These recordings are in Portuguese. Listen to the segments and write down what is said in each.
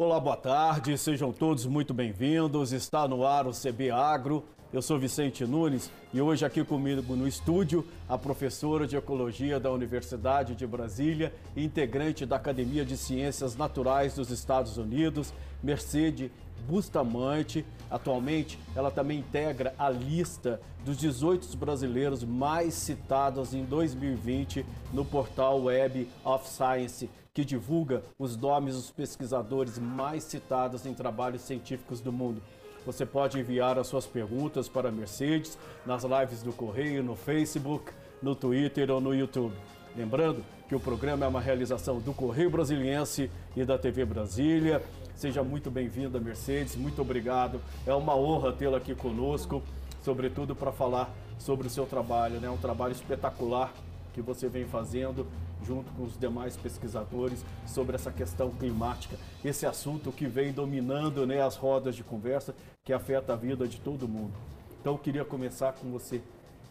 Olá, boa tarde, sejam todos muito bem-vindos. Está no ar o CB Agro. Eu sou Vicente Nunes e hoje aqui comigo no estúdio a professora de Ecologia da Universidade de Brasília integrante da Academia de Ciências Naturais dos Estados Unidos, Mercedes Bustamante. Atualmente, ela também integra a lista dos 18 brasileiros mais citados em 2020 no portal Web of Science que divulga os nomes dos pesquisadores mais citados em trabalhos científicos do mundo. Você pode enviar as suas perguntas para a Mercedes nas lives do Correio, no Facebook, no Twitter ou no YouTube. Lembrando que o programa é uma realização do Correio Brasiliense e da TV Brasília. Seja muito bem-vinda, Mercedes, muito obrigado. É uma honra tê-la aqui conosco, sobretudo para falar sobre o seu trabalho, né? um trabalho espetacular que você vem fazendo junto com os demais pesquisadores sobre essa questão climática, esse assunto que vem dominando né, as rodas de conversa que afeta a vida de todo mundo. Então eu queria começar com você.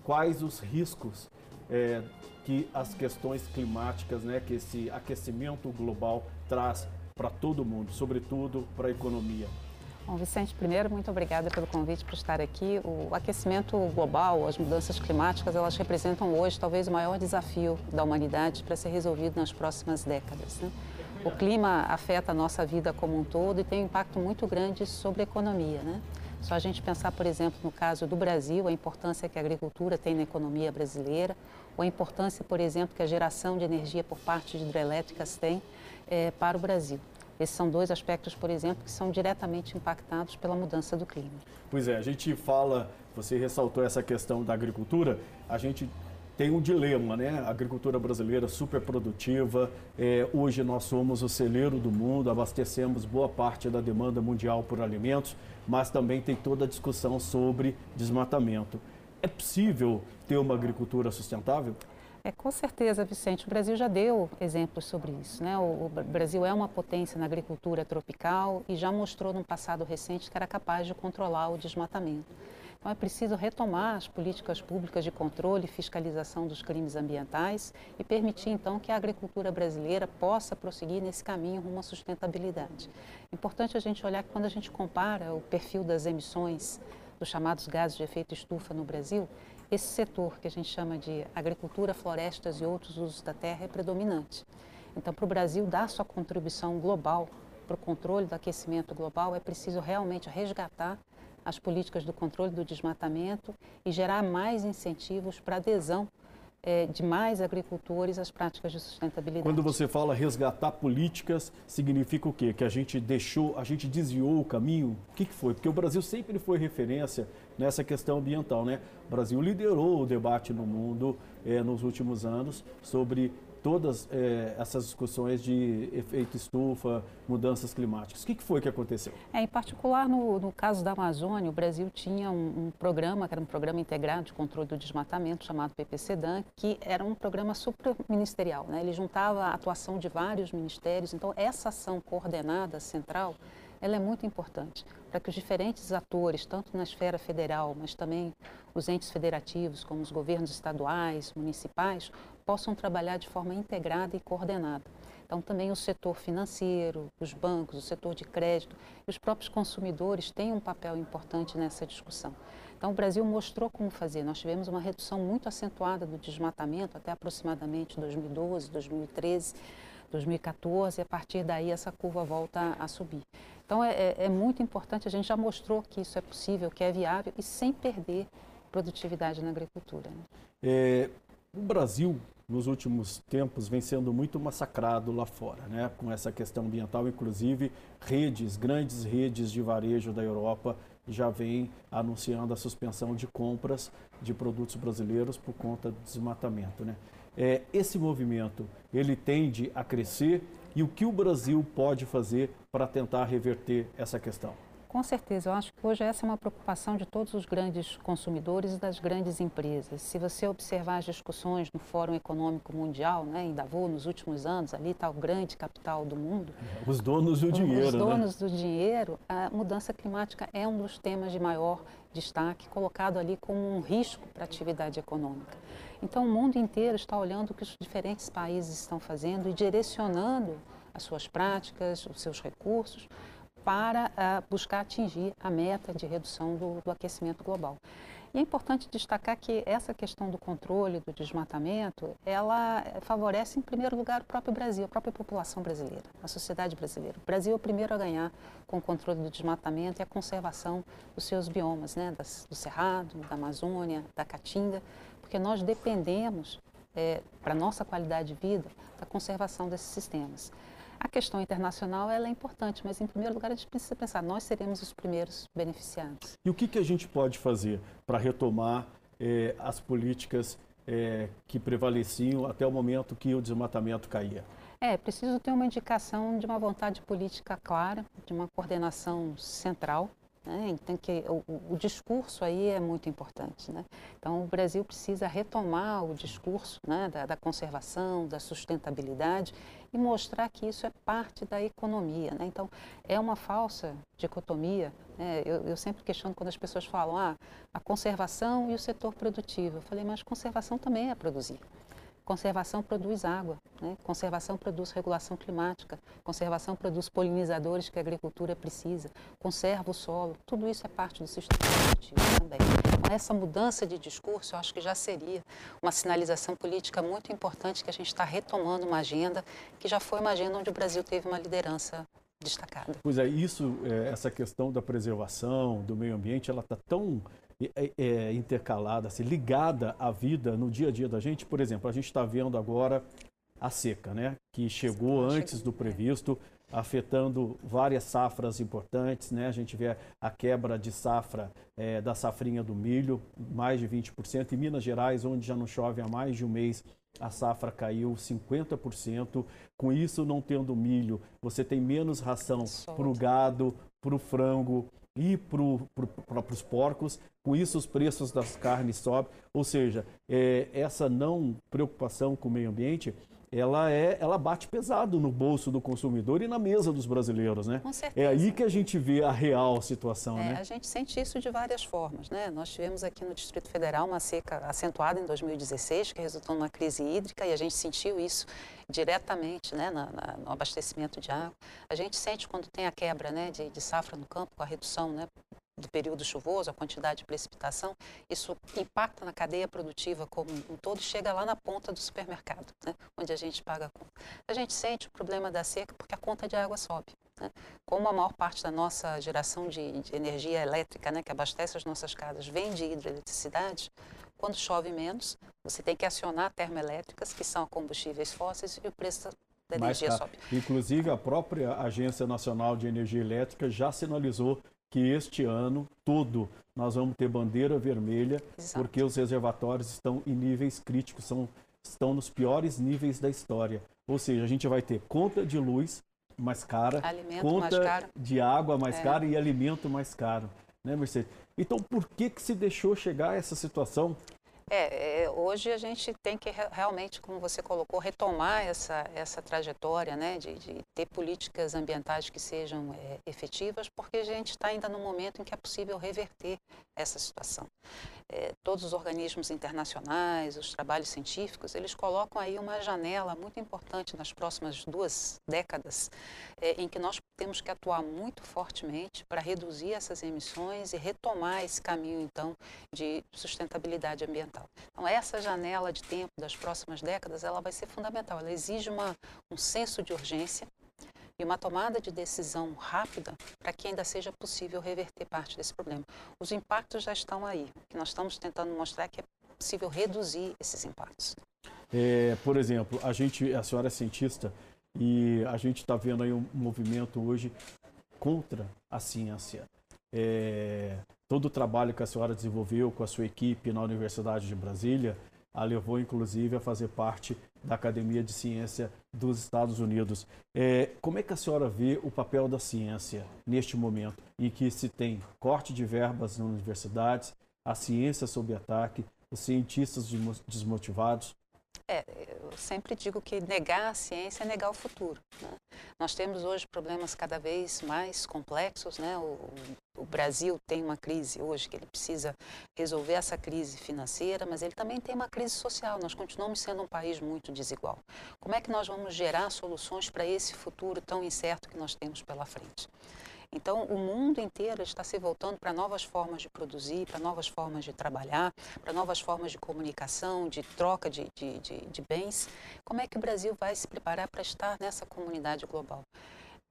Quais os riscos é, que as questões climáticas, né, que esse aquecimento global traz para todo mundo, sobretudo para a economia? Bom, Vicente, primeiro, muito obrigada pelo convite para estar aqui. O aquecimento global, as mudanças climáticas, elas representam hoje talvez o maior desafio da humanidade para ser resolvido nas próximas décadas. Né? O clima afeta a nossa vida como um todo e tem um impacto muito grande sobre a economia. Né? Só a gente pensar, por exemplo, no caso do Brasil, a importância que a agricultura tem na economia brasileira, ou a importância, por exemplo, que a geração de energia por parte de hidrelétricas tem é, para o Brasil. Esses são dois aspectos, por exemplo, que são diretamente impactados pela mudança do clima. Pois é, a gente fala, você ressaltou essa questão da agricultura, a gente tem um dilema, né? A agricultura brasileira super produtiva, é, hoje nós somos o celeiro do mundo, abastecemos boa parte da demanda mundial por alimentos, mas também tem toda a discussão sobre desmatamento. É possível ter uma agricultura sustentável? É, com certeza, Vicente. O Brasil já deu exemplos sobre isso. Né? O, o, Brasil é uma potência na agricultura tropical e já mostrou no passado recente que era capaz de controlar o desmatamento. Então é preciso retomar as políticas públicas de controle e fiscalização dos crimes ambientais e permitir então que a agricultura brasileira possa prosseguir nesse caminho rumo à sustentabilidade. Importante a gente olhar que quando a gente compara o perfil das emissões dos chamados gases de efeito estufa no Brasil, esse setor que a gente chama de agricultura, florestas e outros usos da terra é predominante. Então, para o Brasil dar sua contribuição global para o controle do aquecimento global, é preciso realmente resgatar as políticas do controle do desmatamento e gerar mais incentivos para adesão é, de mais agricultores às práticas de sustentabilidade. Quando você fala resgatar políticas, significa o quê? Que a gente deixou, a gente desviou o caminho? O que, que foi? Porque o Brasil sempre foi referência nessa questão ambiental, né? O Brasil liderou o debate no mundo é, nos últimos anos sobre todas é, essas discussões de efeito estufa, mudanças climáticas. O que, que foi que aconteceu? É, em particular, no, no, caso da Amazônia, o Brasil tinha um, um, programa, que era um programa integrado de controle do desmatamento, chamado PPCDAN, que era um programa supraministerial. Né? Ele juntava a atuação de vários ministérios. Então, essa ação coordenada, central, ela é muito importante para que os diferentes atores, tanto na esfera federal, mas também os entes federativos, como os governos estaduais, municipais, possam trabalhar de forma integrada e coordenada. Então, também o setor financeiro, os bancos, o setor de crédito e os próprios consumidores têm um papel importante nessa discussão. Então, o Brasil mostrou como fazer. Nós tivemos uma redução muito acentuada do desmatamento até aproximadamente 2012, 2013. 2014 e a partir daí essa curva volta a subir. Então é, é, é muito importante, a gente já mostrou que isso é possível, que é viável e sem perder produtividade na agricultura. Né? É, o Brasil, nos últimos tempos, vem sendo muito massacrado lá fora, né? com essa questão ambiental, inclusive redes, grandes redes de varejo da Europa já vêm anunciando a suspensão de compras de produtos brasileiros por conta do desmatamento. Né? É, esse movimento ele tende a crescer e o que o Brasil pode fazer para tentar reverter essa questão? Com certeza, eu acho que hoje essa é uma preocupação de todos os grandes consumidores e das grandes empresas. Se você observar as discussões no Fórum Econômico Mundial, né, em Davos, nos últimos anos, ali está o grande capital do mundo. Os donos do dinheiro. Os né? donos né? do dinheiro, a mudança climática é um dos temas de maior destaque, colocado ali como um risco para a atividade econômica. Então, o mundo inteiro está olhando o que os diferentes países estão fazendo e direcionando as suas práticas, os seus recursos, para uh, buscar atingir a meta de redução do, do aquecimento global. E é importante destacar que essa questão do controle do desmatamento, ela favorece em primeiro lugar o próprio Brasil, a própria população brasileira, a sociedade brasileira. O Brasil é o primeiro a ganhar com o controle do desmatamento e a conservação dos seus biomas, né, das, do Cerrado, da Amazônia, da Caatinga, porque nós dependemos, é, para nossa qualidade de vida, da conservação desses sistemas. A questão internacional ela é importante, mas em primeiro lugar a gente precisa pensar, nós seremos os primeiros beneficiados. E o que, que a gente pode fazer para retomar eh, as políticas eh, que prevaleciam até o momento que o desmatamento caía? É, preciso ter uma indicação de uma vontade política clara, de uma coordenação central né? Então, que, o, o, discurso aí é muito importante. Né? Então, o Brasil precisa retomar o discurso né, da, da, conservação, da sustentabilidade e mostrar que isso é parte da economia. Né? Então, é uma falsa dicotomia. Né? Eu, eu, sempre questiono quando as pessoas falam ah, a conservação e o setor produtivo. Eu falei, mas conservação também é produzir. Conservação produz água, né? conservação produz regulação climática, conservação produz polinizadores que a agricultura precisa, conserva o solo, tudo isso é parte do sistema produtivo também. Então, essa mudança de discurso, eu acho que já seria uma sinalização política muito importante que a gente está retomando uma agenda que já foi uma agenda onde o Brasil teve uma liderança destacada. Pois é, isso, é, essa questão da preservação do meio ambiente, ela está tão é, é, intercalada, assim, ligada à vida no dia a dia da gente. Por exemplo, a gente está vendo agora a seca, né? Que chegou antes do previsto, afetando várias safras importantes, né? A gente vê a quebra de safra é, da safrinha do milho, mais de 20%. Em Minas Gerais, onde já não chove há mais de um mês, a safra caiu 50%. Com isso, não tendo milho, você tem menos ração para o gado, para o frango, e para os porcos. Com isso, os preços das carnes sobem. Ou seja, é, essa não preocupação com o meio ambiente ela é, ela bate pesado no bolso do consumidor e na mesa dos brasileiros, né? Com certeza. É aí que a gente vê a real situação, é, né? A gente sente isso de várias formas, né? Nós tivemos aqui no Distrito Federal uma seca acentuada em 2016 que resultou numa crise hídrica e a gente sentiu isso diretamente, né, na, na, no abastecimento de água. A gente sente quando tem a quebra, né, de, de safra no campo, com a redução, né, do período chuvoso, a quantidade de precipitação, isso impacta na cadeia produtiva como um todo, chega lá na ponta do supermercado, né, onde a gente paga a conta. A gente sente o problema da seca porque a conta de água sobe. Né? Como a maior parte da nossa geração de, de energia elétrica, né, que abastece as nossas casas, vem de hidroeletricidade, quando chove menos, você tem que acionar termoelétricas, que são combustíveis fósseis, e o preço da energia sobe. Inclusive, a própria Agência Nacional de Energia Elétrica já sinalizou que este ano todo nós vamos ter bandeira vermelha, Exato. porque os reservatórios estão em níveis críticos, são, estão nos piores níveis da história. Ou seja, a gente vai ter conta de luz mais cara, alimento conta mais de água mais é. cara e alimento mais caro. Né, Mercedes? Então, por que, que se deixou chegar a essa situação é, é, hoje a gente tem que realmente, como você colocou, retomar essa, essa trajetória né, de, de ter políticas ambientais que sejam é, efetivas, porque a gente está ainda no momento em que é possível reverter essa situação. É, todos os organismos internacionais, os trabalhos científicos, eles colocam aí uma janela muito importante nas próximas duas décadas, é, em que nós temos que atuar muito fortemente para reduzir essas emissões e retomar esse caminho, então, de sustentabilidade ambiental. Então, essa janela de tempo das próximas décadas, ela vai ser fundamental. Ela exige uma, um senso de urgência e uma tomada de decisão rápida para que ainda seja possível reverter parte desse problema. Os impactos já estão aí. Que nós estamos tentando mostrar é que é possível reduzir esses impactos. É, por exemplo, a gente, a senhora é cientista e a gente está vendo aí um movimento hoje contra a ciência. É, todo o trabalho que a senhora desenvolveu com a sua equipe na Universidade de Brasília a levou inclusive a fazer parte da Academia de Ciência dos Estados Unidos. É, como é que a senhora vê o papel da ciência neste momento em que se tem corte de verbas nas universidades, a ciência sob ataque, os cientistas desmotivados? É, eu sempre digo que negar a ciência é negar o futuro. Né? Nós temos hoje problemas cada vez mais complexos, né? O, o, Brasil tem uma crise hoje que ele precisa resolver essa crise financeira, mas ele também tem uma crise social. Nós continuamos sendo um país muito desigual. Como é que nós vamos gerar soluções para esse futuro tão incerto que nós temos pela frente? Então, o mundo inteiro está se voltando para novas formas de produzir, para novas formas de trabalhar, para novas formas de comunicação, de troca de, de, de, de bens. Como é que o Brasil vai se preparar para estar nessa comunidade global?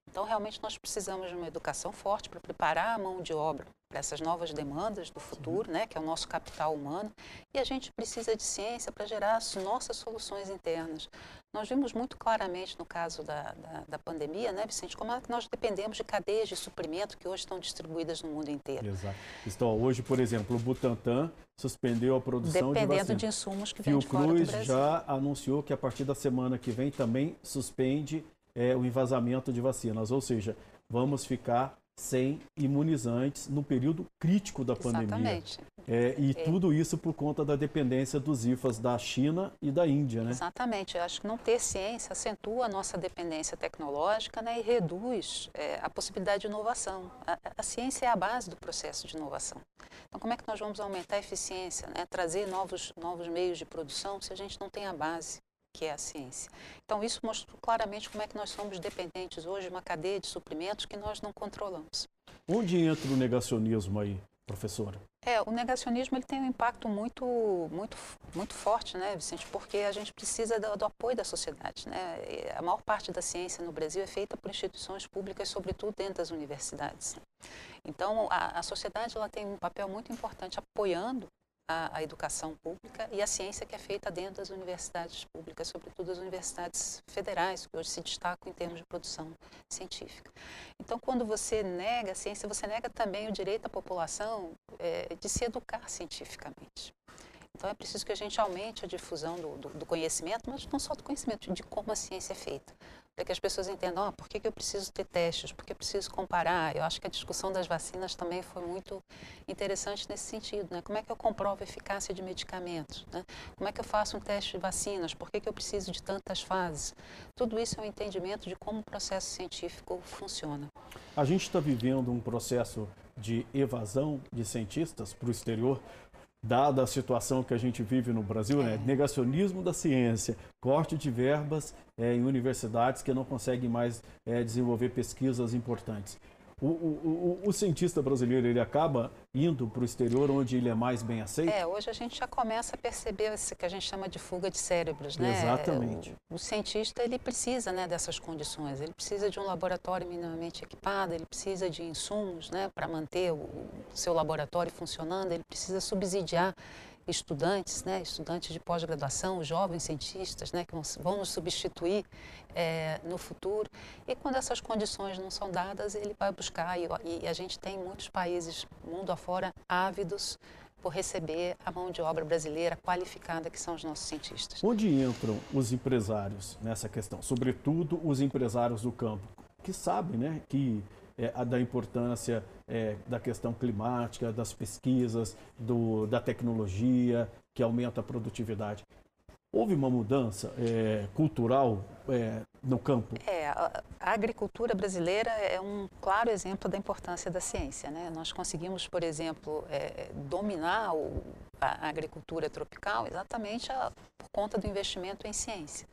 Então, realmente, nós precisamos de uma educação forte para preparar a mão de obra para essas novas demandas do futuro, né, que é o nosso capital humano, e a gente precisa de ciência para gerar as nossas soluções internas. Nós vimos muito claramente no caso da, da, da pandemia, né, Vicente, como é que nós dependemos de cadeias de suprimento que hoje estão distribuídas no mundo inteiro. Exato. Então, hoje, por exemplo, o Butantan suspendeu a produção Dependendo de vacina. de insumos que vêm de fora do Brasil. já anunciou que a partir da semana que vem também suspende é, o envasamento de vacinas, ou seja, vamos ficar sem imunizantes no período crítico da pandemia. Exatamente. É, e é. tudo isso por conta da dependência dos IFAs da China e da Índia, né? Exatamente. Eu acho que não ter ciência acentua a nossa dependência tecnológica né, e reduz é, a possibilidade de inovação. A, a, ciência é a base do processo de inovação. Então, como é que nós vamos aumentar a eficiência, né, trazer novos, novos meios de produção se a gente não tem a base? Que é a ciência. Então, isso mostrou claramente como é que nós somos dependentes hoje de uma cadeia de suprimentos que nós não controlamos. Onde entra o negacionismo aí, professora? É, o negacionismo ele tem um impacto muito, muito, muito forte, né, Vicente? Porque a gente precisa do, do, apoio da sociedade, né? A maior parte da ciência no Brasil é feita por instituições públicas, sobretudo dentro das universidades. Então, a, a sociedade ela tem um papel muito importante apoiando a, a, educação pública e a ciência que é feita dentro das universidades públicas, sobretudo as universidades federais, que hoje se destacam em termos de produção científica. Então, quando você nega a ciência, você nega também o direito da população é, de se educar cientificamente. Então, é preciso que a gente aumente a difusão do, do, do conhecimento, mas não só do conhecimento, de como a ciência é feita para que as pessoas entendam ah, por que, que eu preciso ter testes, por que eu preciso comparar. Eu acho que a discussão das vacinas também foi muito interessante nesse sentido. Né? Como é que eu comprovo a eficácia de medicamentos? Né? Como é que eu faço um teste de vacinas? Por que, que eu preciso de tantas fases? Tudo isso é um entendimento de como o processo científico funciona. A gente está vivendo um processo de evasão de cientistas para o exterior dada a situação que a gente vive no Brasil, né? É. negacionismo da ciência, corte de verbas é, em universidades que não conseguem mais é, desenvolver pesquisas importantes. O, o, o, o, cientista brasileiro ele acaba indo para o exterior onde ele é mais bem aceito? É, hoje a gente já começa a perceber isso que a gente chama de fuga de cérebros, né? Exatamente. O, cientista ele precisa né, dessas condições, ele precisa de um laboratório minimamente equipado, ele precisa de insumos né, para manter o seu laboratório funcionando, ele precisa subsidiar estudantes, né, estudantes de pós-graduação, jovens cientistas, né, que vão nos substituir é, no futuro. E quando essas condições não são dadas, ele vai buscar, e, e a gente tem muitos países, mundo afora, ávidos por receber a mão de obra brasileira qualificada que são os nossos cientistas. Onde entram os empresários nessa questão? Sobretudo os empresários do campo, que sabem né, que é, da importância é, da questão climática, das pesquisas, do, da tecnologia, que aumenta a produtividade. Houve uma mudança é, cultural é, no campo? É, a, agricultura brasileira é um claro exemplo da importância da ciência. Né? Nós conseguimos, por exemplo, é, dominar o, a, agricultura tropical exatamente a, por conta do investimento em ciência.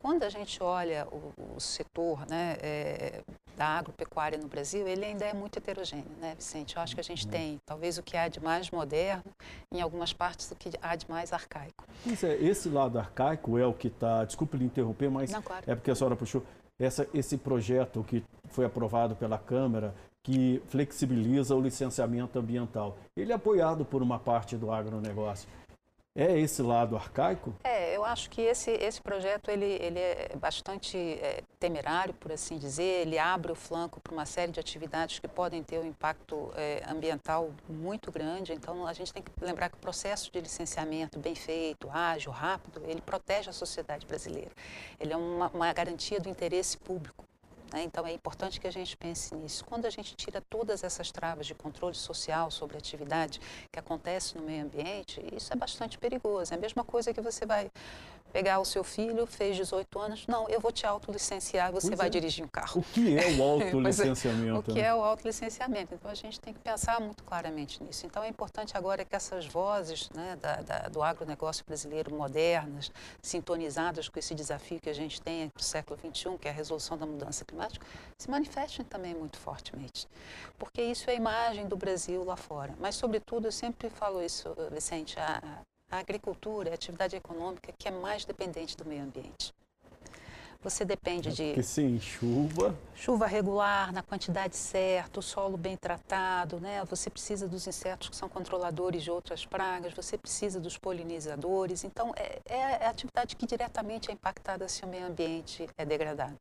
Quando a gente olha o, o setor né, é, da agropecuária no Brasil, ele ainda é muito heterogêneo, né, Vicente? Eu acho que a gente uhum. tem talvez o que há de mais moderno, em algumas partes o que há de mais arcaico. Mas é, esse lado arcaico é o que está. Desculpe lhe interromper, mas Não, claro. é porque a senhora puxou. Essa, esse projeto que foi aprovado pela Câmara, que flexibiliza o licenciamento ambiental, ele é apoiado por uma parte do agronegócio. É esse lado arcaico? É, acho que esse, esse projeto ele, ele é bastante é, temerário, por assim dizer. Ele abre o flanco para uma série de atividades que podem ter um impacto é, ambiental muito grande. Então, a gente tem que lembrar que o processo de licenciamento bem feito, ágil, rápido, ele protege a sociedade brasileira. Ele é uma, uma garantia do interesse público. Né? Então é importante que a gente pense nisso. Quando a gente tira todas essas travas de controle social sobre a atividade que acontece no meio ambiente, isso é bastante perigoso. É a mesma coisa que você vai pegar o seu filho, fez 18 anos, não, eu vou te autolicenciar, você pois vai é. dirigir um carro. O que é o autolicenciamento? o que é o autolicenciamento? Então a gente tem que pensar muito claramente nisso. Então é importante agora que essas vozes né, da, da, do agronegócio brasileiro modernas, sintonizadas com esse desafio que a gente tem para o século XXI, que é a resolução da mudança climática, se manifestem também muito fortemente. Porque isso é a imagem do Brasil lá fora. Mas, sobretudo, eu sempre falo isso, Vicente, a, a agricultura é a atividade econômica que é mais dependente do meio ambiente. Você depende é de. Que sim, chuva. Chuva regular, na quantidade certa, o solo bem tratado, né? Você precisa dos insetos que são controladores de outras pragas, você precisa dos polinizadores. Então, é, é a atividade que diretamente é impactada se o meio ambiente é degradado.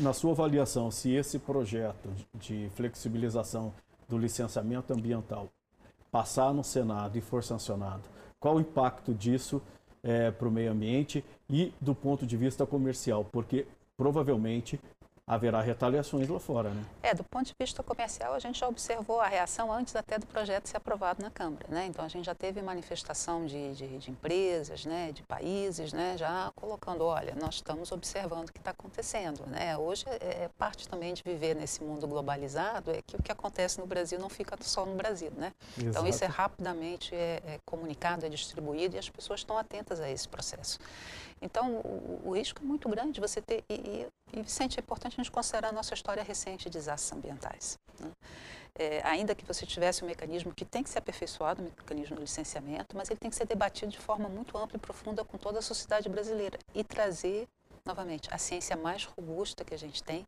Na sua avaliação, se esse projeto de flexibilização do licenciamento ambiental passar no Senado e for sancionado, qual o impacto disso é, para o meio ambiente e do ponto de vista comercial? Porque provavelmente haverá retaliações lá fora, né? É, do ponto de vista comercial, a gente já observou a reação antes até do projeto ser aprovado na Câmara, né? Então, a gente já teve manifestação de, de, de empresas, né, de países, né, já colocando, olha, nós estamos observando o que está acontecendo, né? Hoje é, é parte também de viver nesse mundo globalizado, é que o que acontece no Brasil não fica só no Brasil, né? Exato. Então, isso é rapidamente é, é comunicado, é distribuído e as pessoas estão atentas a esse processo. Então, o, o risco é muito grande você ter. E, e, e, Vicente, é importante a gente considerar a nossa história recente de desastres ambientais. Né? É, ainda que você tivesse um mecanismo que tem que ser aperfeiçoado, o mecanismo do licenciamento, mas ele tem que ser debatido de forma muito ampla e profunda com toda a sociedade brasileira e trazer, novamente, a ciência mais robusta que a gente tem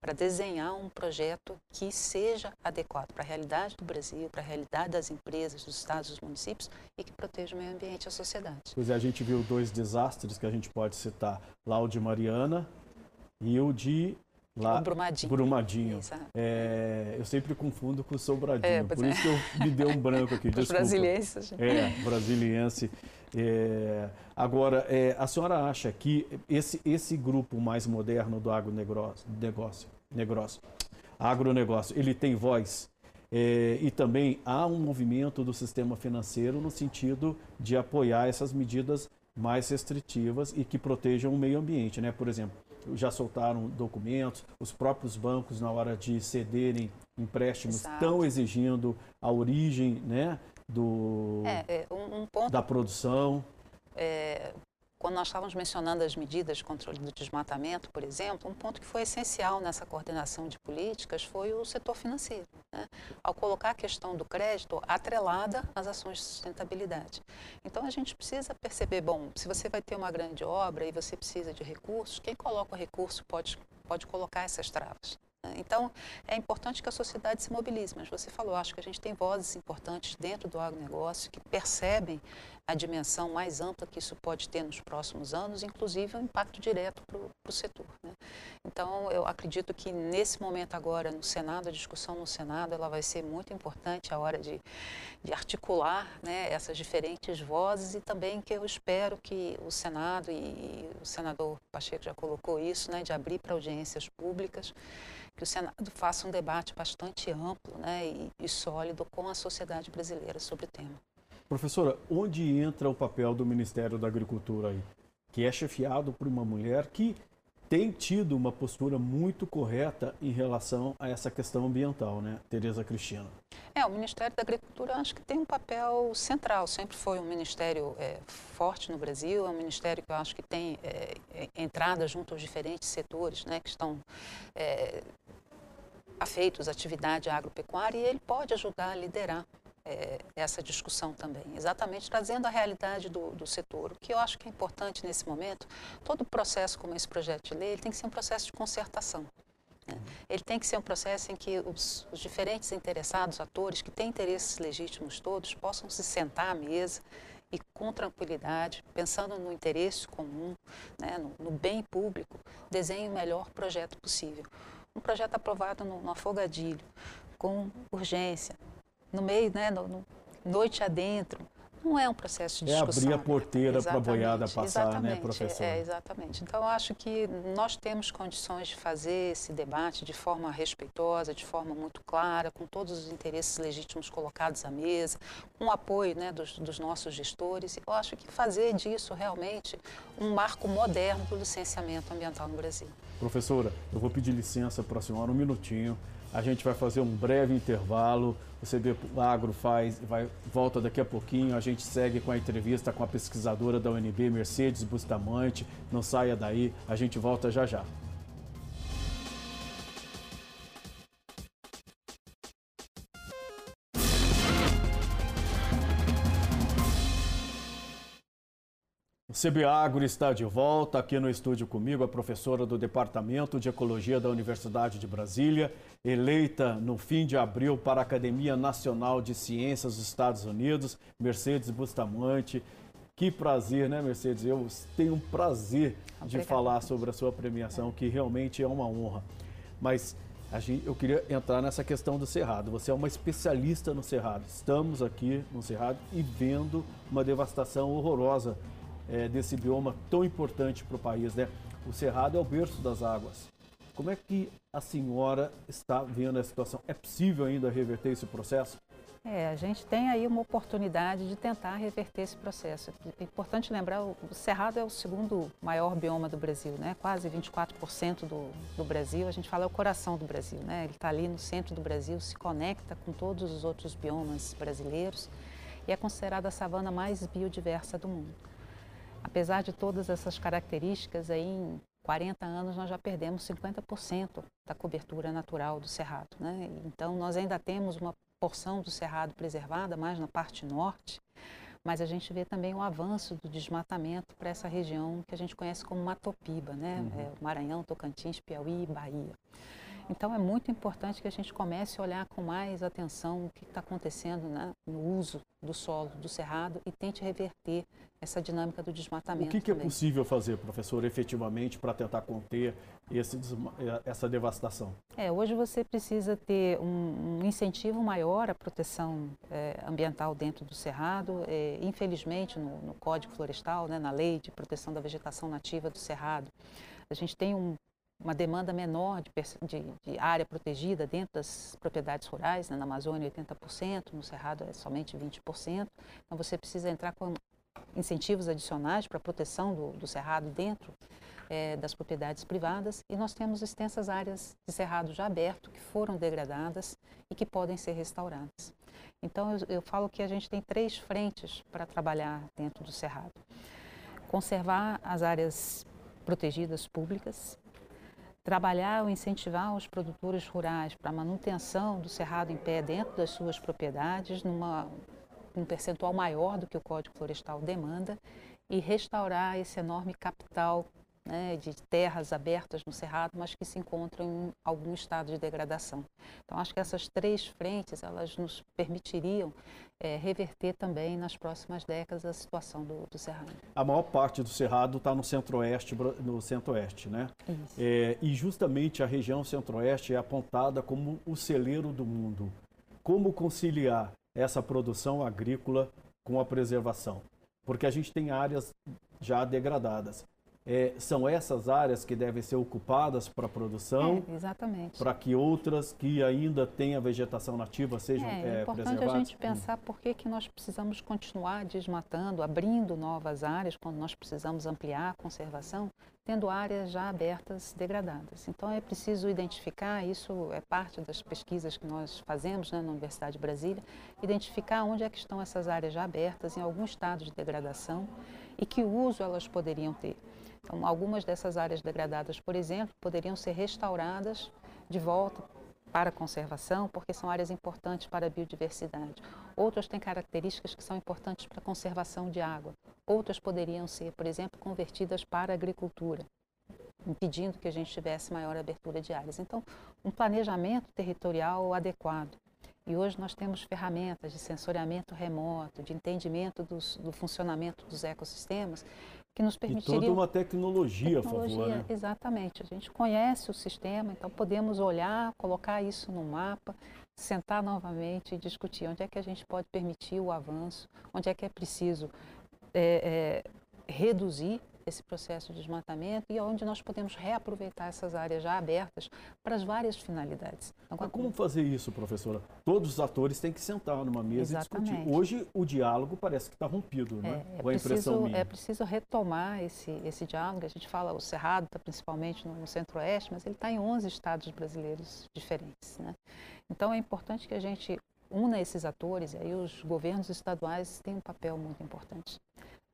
para desenhar um projeto que seja adequado para a realidade do Brasil, para a realidade das empresas, dos estados, dos municípios e que proteja o meio ambiente e a sociedade. Pois é, a gente viu dois desastres que a gente pode citar, lá o de Mariana e o de lá o Brumadinho. Brumadinho. É, eu sempre confundo com o Sobradinho, é, por é. isso que eu me deu um branco aqui. Os brasilienses. É, brasiliense. É, agora, é, a senhora acha que esse, esse grupo mais moderno do agronegócio, negócio, negócio, agronegócio, ele tem voz? É, e também há um movimento do sistema financeiro no sentido de apoiar essas medidas mais restritivas e que protejam o meio ambiente, né? Por exemplo, já soltaram documentos, os próprios bancos na hora de cederem empréstimos estão exigindo a origem, né, do, é, é, um, um ponto, da produção. É, quando nós estávamos mencionando as medidas de controle do desmatamento, por exemplo, um ponto que foi essencial nessa coordenação de políticas foi o setor financeiro. Né? Ao colocar a questão do crédito atrelada às ações de sustentabilidade. Então, a gente precisa perceber, bom, se você vai ter uma grande obra e você precisa de recursos, quem coloca o recurso pode, pode colocar essas travas. Então, é importante que a sociedade se mobilize, mas você falou, acho que a gente tem vozes importantes dentro do agronegócio que percebem a dimensão mais ampla que isso pode ter nos próximos anos, inclusive um impacto direto para o setor. Né? Então, eu acredito que nesse momento agora, no Senado, a discussão no Senado, ela vai ser muito importante a hora de, de articular né, essas diferentes vozes e também que eu espero que o Senado, e o senador Pacheco já colocou isso, né, de abrir para audiências públicas, que o Senado faça um debate bastante amplo né, e, e sólido com a sociedade brasileira sobre o tema. Professora, onde entra o papel do Ministério da Agricultura aí? Que é chefiado por uma mulher que tem tido uma postura muito correta em relação a essa questão ambiental, né, Tereza Cristina? É, o Ministério da Agricultura acho que tem um papel central, sempre foi um ministério é, forte no Brasil, é um ministério que eu acho que tem é, é entrada junto aos diferentes setores, né, que estão é, afeitos à atividade agropecuária e ele pode ajudar a liderar é, essa discussão também, exatamente trazendo a realidade do, do, setor. O que eu acho que é importante nesse momento, todo processo como esse projeto de lei, ele tem que ser um processo de concertação. Né? Ele tem que ser um processo em que os, os, diferentes interessados, atores, que têm interesses legítimos todos, possam se sentar à mesa e com tranquilidade, pensando no interesse comum, né, no, no bem público, desenhe o melhor projeto possível. Um projeto aprovado no, no afogadilho, com urgência, no meio, né, no, no, noite adentro, Não é um processo de discussão. É abrir a porteira para a boiada passar, né, professor? É, exatamente. Então, eu acho que nós temos condições de fazer esse debate de forma respeitosa, de forma muito clara, com todos os interesses legítimos colocados à mesa, com o apoio né, dos, dos nossos gestores. Eu acho que fazer disso realmente um marco moderno do licenciamento ambiental no Brasil. Professora, eu vou pedir licença para a senhora um minutinho. A gente vai fazer um breve intervalo. O CB Agro faz, vai, volta daqui a pouquinho. A gente segue com a entrevista com a pesquisadora da UNB, Mercedes Bustamante. Não saia daí, a gente volta já já. O CB Agro está de volta aqui no estúdio comigo, a professora do Departamento de Ecologia da Universidade de Brasília, eleita no fim de abril para a Academia Nacional de Ciências dos Estados Unidos, Mercedes Bustamante. Que prazer, né, Mercedes? Eu tenho um prazer de falar sobre a sua premiação, que realmente é uma honra. Mas gente, eu queria entrar nessa questão do Cerrado. Você é uma especialista no Cerrado. Estamos aqui no Cerrado e vendo uma devastação horrorosa é, desse bioma tão importante para o país, né? O Cerrado é o berço das águas. Como é que a senhora está vendo a situação? É possível ainda reverter esse processo? É, a gente tem aí uma oportunidade de tentar reverter esse processo. É importante lembrar, o Cerrado é o segundo maior bioma do Brasil, né? quase 24% do, do Brasil. A gente fala é o coração do Brasil, né? ele está ali no centro do Brasil, se conecta com todos os outros biomas brasileiros e é considerada a savana mais biodiversa do mundo. Apesar de todas essas características, aí em 40 anos nós já perdemos 50% da cobertura natural do cerrado. Né? Então nós ainda temos uma porção do cerrado preservada, mais na parte norte, mas a gente vê também o avanço do desmatamento para essa região que a gente conhece como Matopiba, né? Uhum. É, Maranhão, Tocantins, Piauí e Bahia. Então é muito importante que a gente comece a olhar com mais atenção o que está acontecendo né, no uso do solo do cerrado e tente reverter essa dinâmica do desmatamento. O que, que é possível fazer, professor, efetivamente para tentar conter esse, eh, essa devastação? É, hoje você precisa ter um, um incentivo maior à proteção é, ambiental dentro do cerrado. É, infelizmente, no, no, Código Florestal, né, na Lei de Proteção da Vegetação Nativa do Cerrado, a gente tem um uma demanda menor de, de, de, área protegida dentro das propriedades rurais, né? na Amazônia 80%, no Cerrado é somente 20%. Então você precisa entrar com incentivos adicionais para a proteção do, do cerrado dentro é, das propriedades privadas e nós temos extensas áreas de cerrado já aberto que foram degradadas e que podem ser restauradas. Então eu, eu falo que a gente tem três frentes para trabalhar dentro do cerrado. Conservar as áreas protegidas públicas, trabalhar ou incentivar os produtores rurais para a manutenção do cerrado em pé dentro das suas propriedades, numa um percentual maior do que o Código Florestal demanda, e restaurar esse enorme capital né, de terras abertas no Cerrado, mas que se encontram em algum estado de degradação. Então, acho que essas três frentes, elas nos permitiriam é, reverter também nas próximas décadas a situação do, do Cerrado. A maior parte do Cerrado está no centro-oeste, no centro-oeste, né? É, e justamente a região centro-oeste é apontada como o celeiro do mundo. Como conciliar essa produção agrícola com a preservação? Porque a gente tem áreas já degradadas. É, são essas áreas que devem ser ocupadas para a produção, é, exatamente. para que outras que ainda têm a vegetação nativa sejam é, é, é importante preservadas? a gente pensar por que, que nós precisamos continuar desmatando, abrindo novas áreas, quando nós precisamos ampliar a conservação, tendo áreas já abertas degradadas. Então é preciso identificar, isso é parte das pesquisas que nós fazemos né, na Universidade de Brasília, identificar onde é que estão essas áreas já abertas, em algum estado de degradação, e que uso elas poderiam ter. Então, algumas dessas áreas degradadas, por exemplo, poderiam ser restauradas de volta para a conservação, porque são áreas importantes para a biodiversidade. Outras têm características que são importantes para a conservação de água. Outras poderiam ser, por exemplo, convertidas para a agricultura, impedindo que a gente tivesse maior abertura de áreas. Então, um planejamento territorial adequado. E hoje nós temos ferramentas de sensoriamento remoto, de entendimento dos, do funcionamento dos ecossistemas, que nos permitiria... E toda uma tecnologia, tecnologia favor, né? Exatamente. A gente conhece o sistema, então podemos olhar, colocar isso no mapa, sentar novamente e discutir onde é que a gente pode permitir o avanço, onde é que é preciso é, é, reduzir esse processo de desmatamento e onde nós podemos reaproveitar essas áreas já abertas para as várias finalidades. Então, Mas como fazer isso, professora? Todos os atores têm que sentar numa mesa Exatamente. e discutir. Hoje o diálogo parece que está rompido, né? É, é, preciso, é preciso retomar esse, esse diálogo. A gente fala, o Cerrado está principalmente no, no centro-oeste, mas ele está em 11 estados brasileiros diferentes, né? Então é importante que a gente una esses atores, e aí os governos estaduais têm um papel muito importante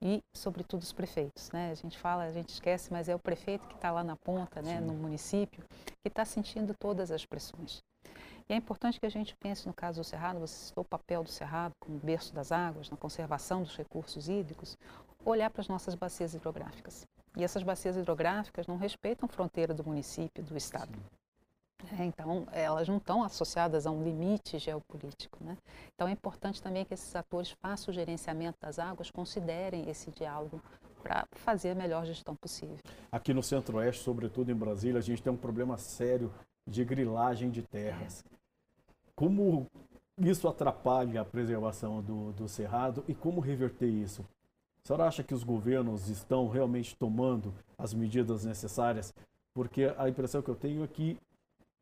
e, sobretudo, os prefeitos. Né? A gente fala, a gente esquece, mas é o prefeito que está lá na ponta, né, no município, que está sentindo todas as pressões. E é importante que a gente pense no caso do Cerrado, você citou o papel do Cerrado como berço das águas, na conservação dos recursos hídricos, olhar para as nossas bacias hidrográficas. E essas bacias hidrográficas não respeitam fronteira do município, do estado. Sim. É, então, elas não estão associadas a um limite geopolítico. Né? Então, é importante também que esses atores façam o gerenciamento das águas, considerem esse diálogo para fazer a melhor gestão possível. Aqui no Centro-Oeste, sobretudo em Brasília, a gente tem um problema sério de grilagem de terras. É. Como isso atrapalha a preservação do, do cerrado e como reverter isso? A senhora acha que os governos estão realmente tomando as medidas necessárias? Porque a impressão que eu tenho é que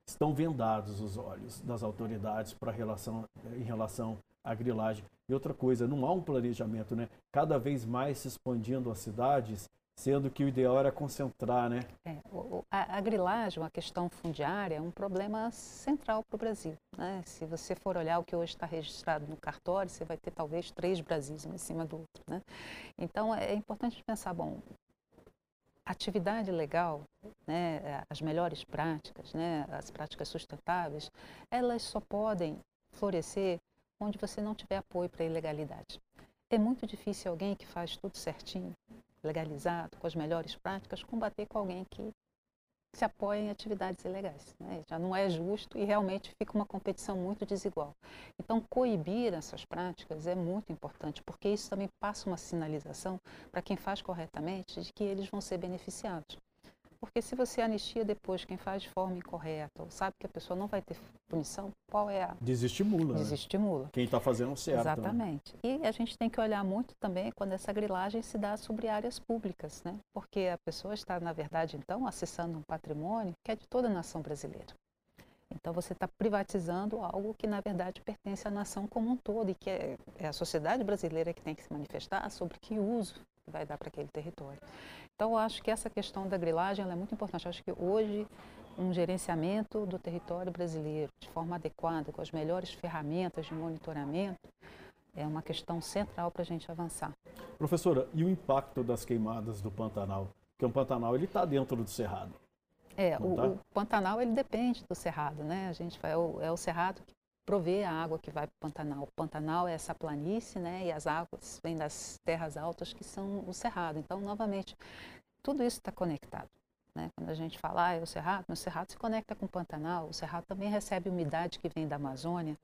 estão vendados os olhos das autoridades para relação em relação à grilagem. E outra coisa, não há um planejamento, né? Cada vez mais se expandindo as cidades, sendo que o ideal era concentrar, né? É, a, a, grilagem, a questão fundiária, é um problema central para o Brasil. Né? Se você for olhar o que hoje está registrado no cartório, você vai ter talvez três Brasis um em cima do outro. Né? Então é importante pensar, bom, atividade legal, né, as melhores práticas, né, as práticas sustentáveis, elas só podem florescer onde você não tiver apoio para a ilegalidade. É muito difícil alguém que faz tudo certinho, legalizado, com as melhores práticas, combater com alguém que se apoia em atividades ilegais. Né? Já não é justo e realmente fica uma competição muito desigual. Então, coibir essas práticas é muito importante, porque isso também passa uma sinalização para quem faz corretamente de que eles vão ser beneficiados. Porque se você anistia depois quem faz de forma incorreta, ou sabe que a pessoa não vai ter punição, qual é a... Desestimula. Desestimula. Né? Quem está fazendo certo. Né? Exatamente. Né? E a gente tem que olhar muito também quando essa grilagem se dá sobre áreas públicas, né? Porque a pessoa está, na verdade, então, acessando um patrimônio que é de toda a nação brasileira. Então você está privatizando algo que na verdade pertence à nação como um todo e que é, é, a sociedade brasileira que tem que se manifestar sobre que uso vai dar para aquele território. Então, eu acho que essa questão da grilagem é muito importante. Eu acho que hoje um gerenciamento do território brasileiro de forma adequada, com as melhores ferramentas de monitoramento, é uma questão central para a gente avançar. Professora, e o impacto das queimadas do Pantanal? Porque o Pantanal ele está dentro do Cerrado. É, o, tá? o, Pantanal ele depende do Cerrado, né? A gente é o, é o Cerrado que prover a água que vai para o Pantanal. O Pantanal é essa planície, né? E as águas vêm das terras altas que são o cerrado. Então, novamente, tudo isso está conectado. Né? Quando a gente fala, ah, é o cerrado, o cerrado se conecta com o Pantanal. O cerrado também recebe umidade que vem da Amazônia.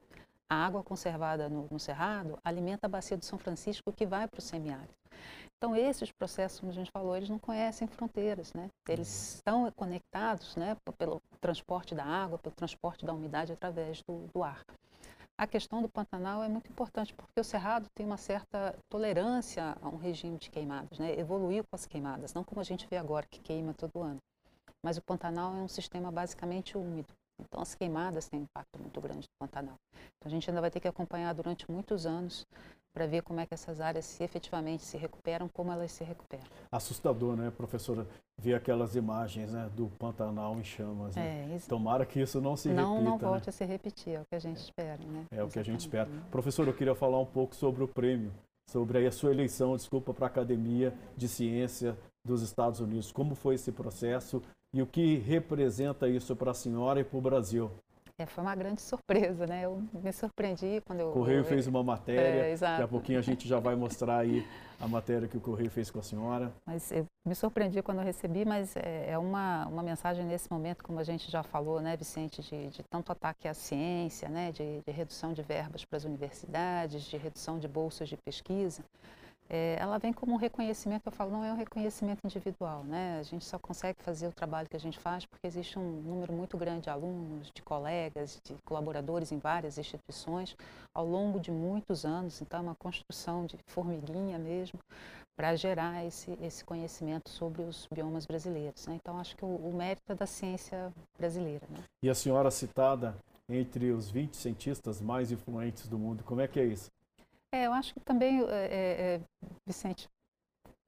A água conservada no, no cerrado alimenta a bacia do São Francisco que vai para o semiárido. Então, esses processos, como a gente falou, eles não conhecem fronteiras, né? Eles uhum. estão conectados, né, pelo transporte da água, pelo transporte da umidade através do, do ar. A questão do Pantanal é muito importante porque o Cerrado tem uma certa tolerância a um regime de queimadas, né? Evoluiu com as queimadas, não como a gente vê agora, que queima todo ano. Mas o Pantanal é um sistema basicamente úmido. Então, as queimadas têm um impacto muito grande no Pantanal. Então, a gente ainda vai ter que acompanhar durante muitos anos para ver como é que essas áreas se efetivamente se recuperam, como elas se recuperam. Assustador, né, professora, ver aquelas imagens né, do Pantanal em chamas. Né? É, isso... Tomara que isso não se não, repita. Não volte né? a se repetir, é o que a gente espera. Né? É o que a gente espera. Professor, eu queria falar um pouco sobre o prêmio, sobre a sua eleição, desculpa, para a Academia de Ciência dos Estados Unidos. Como foi esse processo e o que representa isso para a senhora e para o Brasil? É, foi uma grande surpresa, né? Eu me surpreendi quando eu... O Correio eu, fez uma matéria, é, daqui a pouquinho a gente já vai mostrar aí a matéria que o Correio fez com a senhora. Mas eu me surpreendi quando eu recebi, mas é, é uma, uma mensagem nesse momento, como a gente já falou, né, Vicente, de, de tanto ataque à ciência, né, de, de redução de verbas para as universidades, de redução de bolsas de pesquisa. É, ela vem como um reconhecimento, eu falo, não é um reconhecimento individual, né? A gente só consegue fazer o trabalho que a gente faz porque existe um número muito grande de alunos, de colegas, de colaboradores em várias instituições ao longo de muitos anos, então é uma construção de formiguinha mesmo para gerar esse, esse conhecimento sobre os biomas brasileiros. Né? Então acho que o, o, mérito é da ciência brasileira. Né? E a senhora citada entre os 20 cientistas mais influentes do mundo, como é que é isso? É, eu acho que também, é, é, Vicente,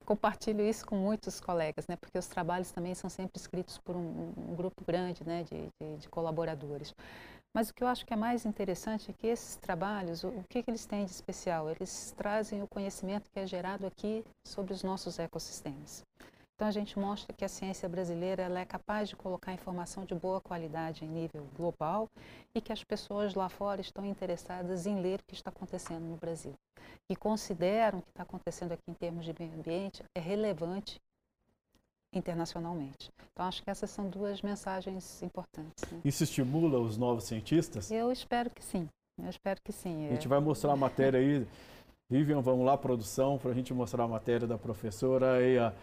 compartilho isso com muitos colegas, né? Porque os trabalhos também são sempre escritos por um, um grupo grande, né? De, de, de, colaboradores. Mas o que eu acho que é mais interessante é que esses trabalhos, o, o que, que eles têm de especial? Eles trazem o conhecimento que é gerado aqui sobre os nossos ecossistemas. Então a gente mostra que a ciência brasileira ela é capaz de colocar informação de boa qualidade em nível global e que as pessoas lá fora estão interessadas em ler o que está acontecendo no Brasil. E consideram o que está acontecendo aqui em termos de meio ambiente é relevante internacionalmente. Então acho que essas são duas mensagens importantes. Né? Isso estimula os novos cientistas? Eu espero que sim. Eu espero que sim. A gente vai mostrar a matéria aí. Vivian, vamos lá, produção, para a gente mostrar a matéria da professora aí, a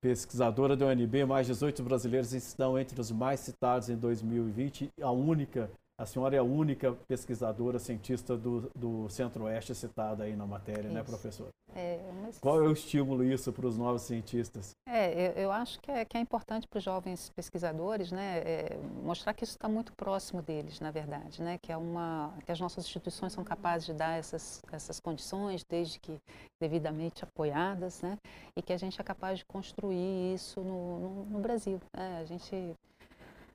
pesquisadora da UNB, mais 18 brasileiros estão entre os mais citados em 2020, a única a senhora é a única pesquisadora, cientista do, do Centro-Oeste citada aí na matéria, né, isso. né, professora? É, mas... Qual é o estímulo isso para os novos cientistas? É, eu, eu acho que é, que é importante para os jovens pesquisadores, né, é, mostrar que isso está muito próximo deles, na verdade, né, que é uma, que as nossas instituições são capazes de dar essas, essas condições, desde que devidamente apoiadas, né, e que a gente é capaz de construir isso no, no, no Brasil. Né? A gente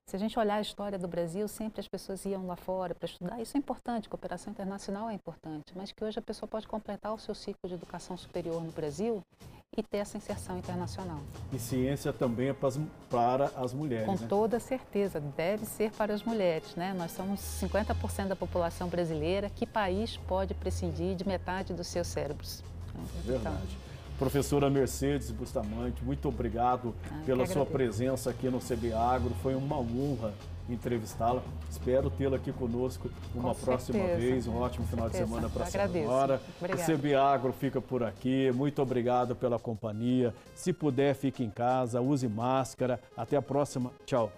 se a gente olhar a história do Brasil, sempre as pessoas iam lá fora para estudar. Isso é importante, cooperação internacional é importante, mas que hoje a pessoa pode completar o seu ciclo de educação superior no Brasil e ter essa inserção internacional. E ciência também é para as mulheres. Com né? toda certeza, deve ser para as mulheres. Né? Nós somos 50% da população brasileira. Que país pode prescindir de metade dos seus cérebros? Verdade. Então, Professora Mercedes Bustamante, muito obrigado ah, pela sua presença aqui no CB Agro. Foi uma honra entrevistá-la. Espero tê-la aqui conosco uma Com próxima certeza. vez. Um ótimo final de semana para a senhora. O CB Agro fica por aqui. Muito obrigado pela companhia. Se puder, fique em casa, use máscara. Até a próxima. Tchau.